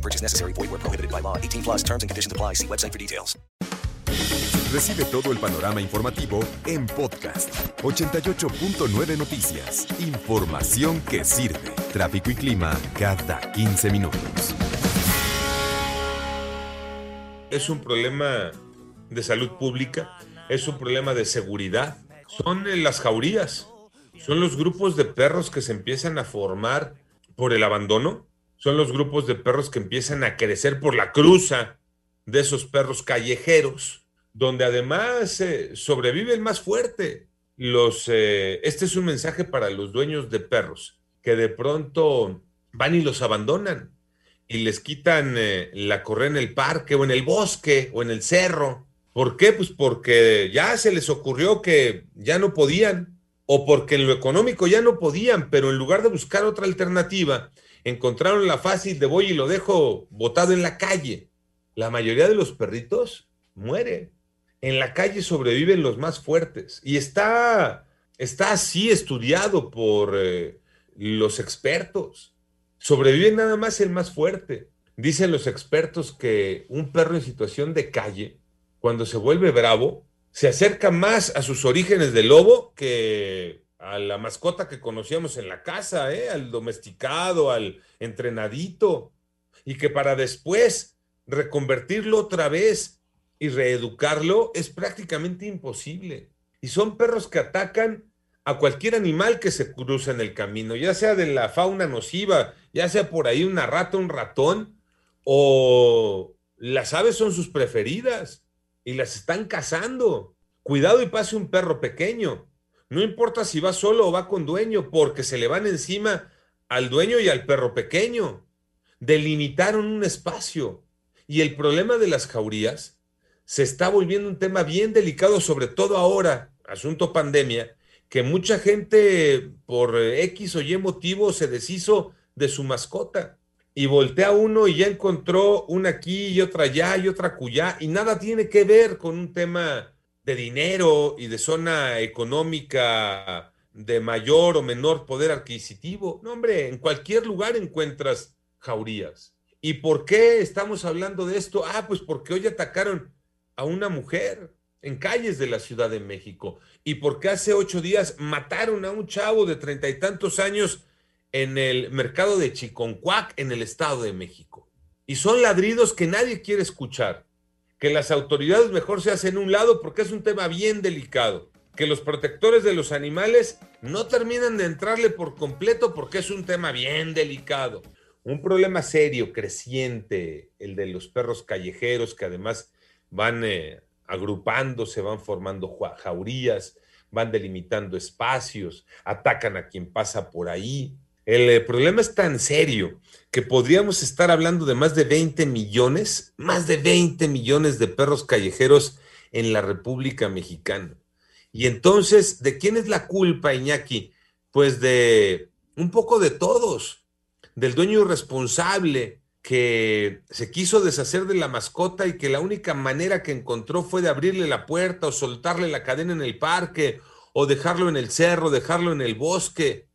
No purchase necessary. Void where prohibited by law. 18 plus terms and conditions apply. See website for details. Recibe todo el panorama informativo en podcast 88.9 Noticias. Información que sirve. Tráfico y clima cada 15 minutos. Es un problema de salud pública, es un problema de seguridad. Son las jaurías, son los grupos de perros que se empiezan a formar por el abandono, son los grupos de perros que empiezan a crecer por la cruza de esos perros callejeros, donde además eh, sobrevive el más fuerte. Los, eh, este es un mensaje para los dueños de perros, que de pronto van y los abandonan y les quitan eh, la correa en el parque o en el bosque o en el cerro. ¿Por qué? Pues porque ya se les ocurrió que ya no podían o porque en lo económico ya no podían, pero en lugar de buscar otra alternativa, encontraron la fácil de voy y lo dejo botado en la calle. La mayoría de los perritos muere. En la calle sobreviven los más fuertes y está, está así estudiado por eh, los expertos. Sobrevive nada más el más fuerte. Dicen los expertos que un perro en situación de calle, cuando se vuelve bravo, se acerca más a sus orígenes de lobo que a la mascota que conocíamos en la casa, ¿eh? al domesticado, al entrenadito, y que para después reconvertirlo otra vez y reeducarlo es prácticamente imposible. Y son perros que atacan a cualquier animal que se cruza en el camino, ya sea de la fauna nociva, ya sea por ahí una rata, un ratón, o las aves son sus preferidas y las están cazando. Cuidado y pase un perro pequeño. No importa si va solo o va con dueño, porque se le van encima al dueño y al perro pequeño. Delimitaron un espacio. Y el problema de las jaurías se está volviendo un tema bien delicado, sobre todo ahora, asunto pandemia, que mucha gente por X o Y motivo se deshizo de su mascota y voltea uno y ya encontró una aquí y otra allá y otra cuya y nada tiene que ver con un tema de dinero y de zona económica de mayor o menor poder adquisitivo. No, hombre, en cualquier lugar encuentras jaurías. ¿Y por qué estamos hablando de esto? Ah, pues porque hoy atacaron a una mujer en calles de la Ciudad de México. ¿Y porque hace ocho días mataron a un chavo de treinta y tantos años en el mercado de Chiconcuac, en el Estado de México? Y son ladridos que nadie quiere escuchar. Que las autoridades mejor se hacen un lado porque es un tema bien delicado. Que los protectores de los animales no terminan de entrarle por completo porque es un tema bien delicado. Un problema serio, creciente, el de los perros callejeros que además van eh, agrupándose, van formando jaurías, van delimitando espacios, atacan a quien pasa por ahí. El eh, problema es tan serio que podríamos estar hablando de más de 20 millones, más de 20 millones de perros callejeros en la República Mexicana. Y entonces, ¿de quién es la culpa, Iñaki? Pues de un poco de todos, del dueño irresponsable, que se quiso deshacer de la mascota y que la única manera que encontró fue de abrirle la puerta o soltarle la cadena en el parque o dejarlo en el cerro, dejarlo en el bosque.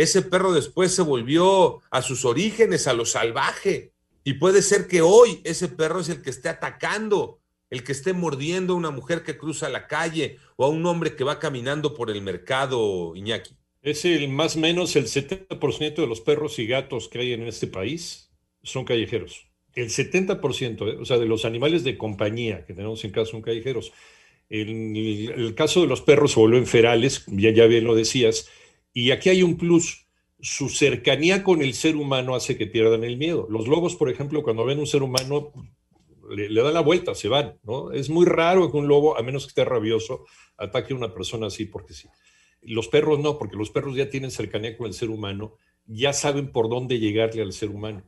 Ese perro después se volvió a sus orígenes, a lo salvaje. Y puede ser que hoy ese perro es el que esté atacando, el que esté mordiendo a una mujer que cruza la calle o a un hombre que va caminando por el mercado, Iñaki. Es el más o menos el 70% de los perros y gatos que hay en este país son callejeros. El 70%, eh, o sea, de los animales de compañía que tenemos en casa son callejeros. El, caso de los perros se vuelven ferales, ya bien lo decías, y aquí hay un plus. Su cercanía con el ser humano hace que pierdan el miedo. Los lobos, por ejemplo, cuando ven un ser humano, le, dan la vuelta, se van, ¿no? Es muy raro que un lobo, a menos que esté rabioso, ataque a una persona así porque sí. Los perros no, porque los perros ya tienen cercanía con el ser humano, ya saben por dónde llegarle al ser humano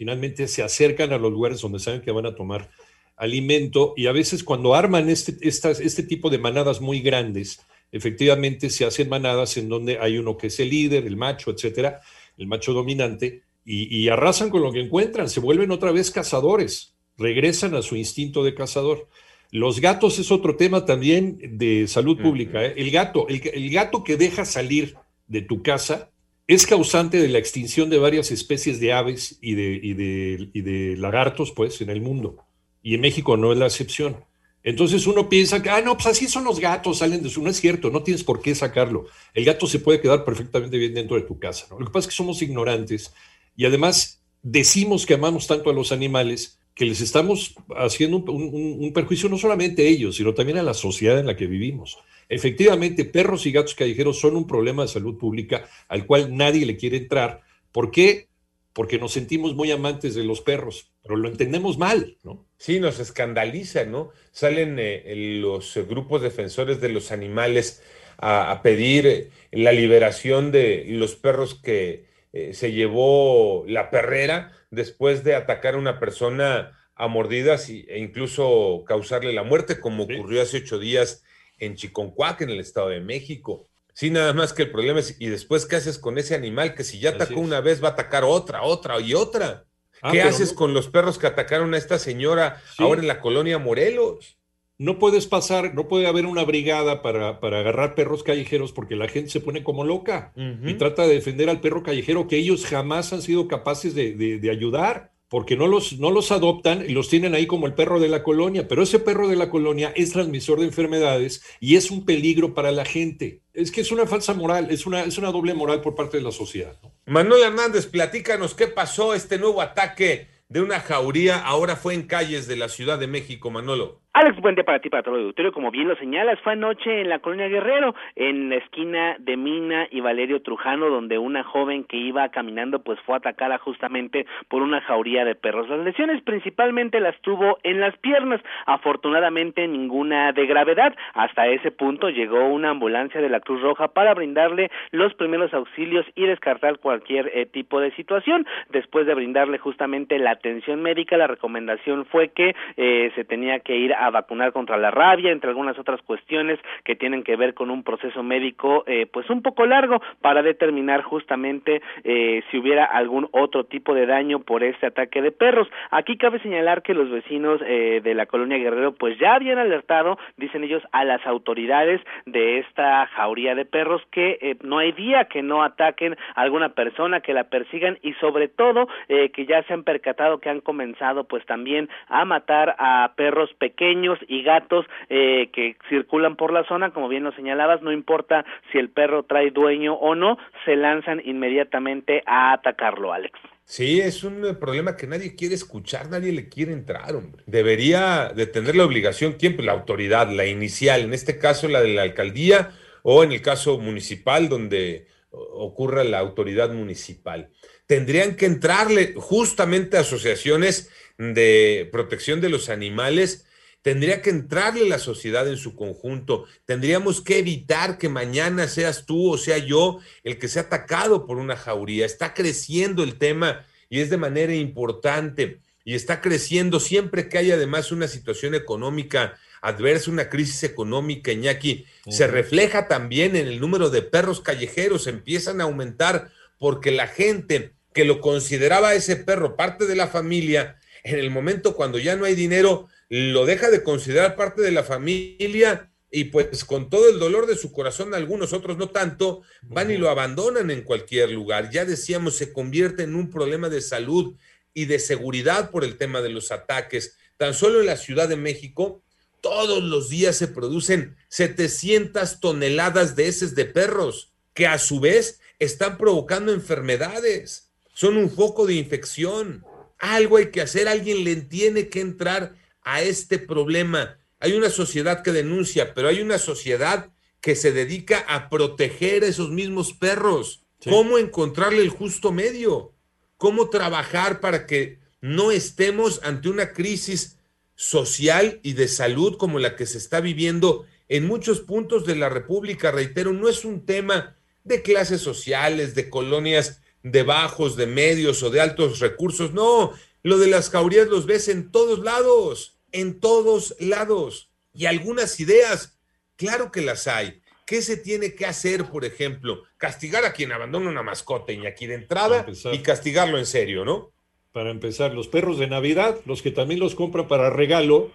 finalmente se acercan a los lugares donde saben que van a tomar alimento y a veces cuando arman este, este tipo de manadas muy grandes, efectivamente se hacen manadas en donde hay uno que es el líder, el macho, etcétera, el macho dominante, y, arrasan con lo que encuentran, se vuelven otra vez cazadores, regresan a su instinto de cazador. Los gatos es otro tema también de salud pública. ¿eh? El gato, el, gato que deja salir de tu casa es causante de la extinción de varias especies de aves y de, y de, y de lagartos, pues, en el mundo. Y en México no es la excepción. Entonces uno piensa que, ah, no, pues así son los gatos, salen de su. No es cierto, no tienes por qué sacarlo. El gato se puede quedar perfectamente bien dentro de tu casa. Lo que pasa es que somos ignorantes y además decimos que amamos tanto a los animales que les estamos haciendo un, perjuicio no solamente a ellos, sino también a la sociedad en la que vivimos. Efectivamente, perros y gatos callejeros son un problema de salud pública al cual nadie le quiere entrar. ¿Por qué? Porque nos sentimos muy amantes de los perros, pero lo entendemos mal, ¿no? Sí, nos escandaliza, ¿no? Salen eh, los grupos defensores de los animales a pedir eh, la liberación de los perros que eh, se llevó la perrera después de atacar a una persona a mordidas e incluso causarle la muerte, como ocurrió hace ocho días en Chiconcuac, en el Estado de México. Sí, nada más que el problema es, ¿y después qué haces con ese animal que si ya atacó una vez va a atacar otra, otra y otra? Ah, ¿Qué haces con los perros que atacaron a esta señora ahora en la colonia Morelos? no puedes pasar, no puede haber una brigada para, para agarrar perros callejeros porque la gente se pone como loca y trata de defender al perro callejero que ellos jamás han sido capaces de, de, ayudar porque no los, no los adoptan y los tienen ahí como el perro de la colonia, pero ese perro de la colonia es transmisor de enfermedades y es un peligro para la gente. Es que es una falsa moral, es una, es una doble moral por parte de la sociedad. Manuel Hernández, platícanos qué pasó este nuevo ataque de una jauría, ahora fue en calles de la Ciudad de México, Manolo. Alex, buen día para ti, para todo el auditorio. Como bien lo señalas, fue anoche en la colonia Guerrero, en la esquina de Mina y Valerio Trujano, donde una joven que iba caminando pues fue atacada justamente por una jauría de perros. Las lesiones principalmente las tuvo en las piernas, afortunadamente ninguna de gravedad. Hasta ese punto llegó una ambulancia de la Cruz Roja para brindarle los primeros auxilios y descartar cualquier eh, tipo de situación. Después de brindarle justamente la atención médica, la recomendación fue que eh, se tenía que ir a vacunar contra la rabia, entre algunas otras cuestiones que tienen que ver con un proceso médico eh, pues un poco largo para determinar justamente eh, si hubiera algún otro tipo de daño por este ataque de perros. Aquí cabe señalar que los vecinos eh, de la colonia Guerrero pues ya habían alertado, dicen ellos, a las autoridades de esta jauría de perros que eh, no hay día que no ataquen a alguna persona, que la persigan y sobre todo eh, que ya se han percatado que han comenzado pues también a matar a perros pequeños y gatos eh, que circulan por la zona, como bien lo señalabas, no importa si el perro trae dueño o no, se lanzan inmediatamente a atacarlo, Alex. Sí, es un eh, problema que nadie quiere escuchar, nadie le quiere entrar, hombre. Debería de tener la obligación, ¿quién? Pues la autoridad, la inicial, en este caso la de la alcaldía o en el caso municipal donde ocurra la autoridad municipal. Tendrían que entrarle justamente asociaciones de protección de los animales Tendría que entrarle la sociedad en su conjunto. Tendríamos que evitar que mañana seas tú o sea yo el que sea atacado por una jauría. Está creciendo el tema y es de manera importante. Y está creciendo siempre que hay además una situación económica adversa, una crisis económica, Iñaki, se refleja también en el número de perros callejeros, empiezan a aumentar porque la gente que lo consideraba ese perro parte de la familia, en el momento cuando ya no hay dinero, lo deja de considerar parte de la familia y pues con todo el dolor de su corazón, algunos otros no tanto, van y lo abandonan en cualquier lugar. Ya decíamos, se convierte en un problema de salud y de seguridad por el tema de los ataques. Tan solo en la Ciudad de México, todos los días se producen 700 toneladas de heces de perros, que a su vez están provocando enfermedades. Son un foco de infección. Algo hay que hacer, alguien le tiene que entrar a este problema. Hay una sociedad que denuncia, pero hay una sociedad que se dedica a proteger a esos mismos perros. ¿Cómo encontrarle el justo medio? ¿Cómo trabajar para que no estemos ante una crisis social y de salud como la que se está viviendo en muchos puntos de la República? Reitero, no es un tema de clases sociales, de colonias de bajos, de medios o de altos recursos. No, lo de las jaurías los ves en todos lados. en todos lados. Y algunas ideas, claro que las hay. ¿Qué se tiene que hacer, por ejemplo? Castigar a quien abandona una mascota y aquí de entrada y castigarlo en serio, ¿no? Para empezar, los perros de Navidad, los que también los compran para regalo,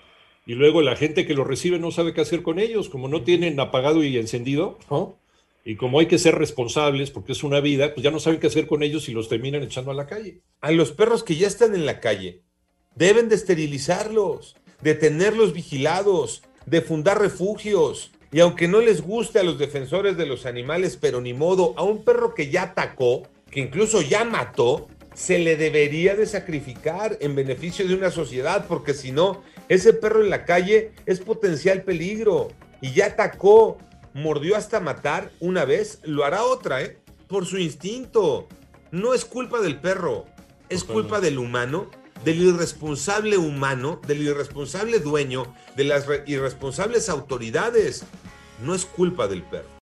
y luego la gente que los recibe no sabe qué hacer con ellos, como no tienen apagado y encendido, ¿no? Y como hay que ser responsables, porque es una vida, pues ya no saben qué hacer con ellos y los terminan echando a la calle. A los perros que ya están en la calle, deben de esterilizarlos, de tenerlos vigilados, de fundar refugios. Y aunque no les guste a los defensores de los animales, pero ni modo, a un perro que ya atacó, que incluso ya mató, se le debería de sacrificar en beneficio de una sociedad, porque si no, ese perro en la calle es potencial peligro y ya atacó, mordió hasta matar una vez, lo hará otra, ¿eh? Por su instinto. No es culpa del perro, es culpa del humano, del irresponsable humano, del irresponsable dueño, de las irresponsables autoridades. No es culpa del perro.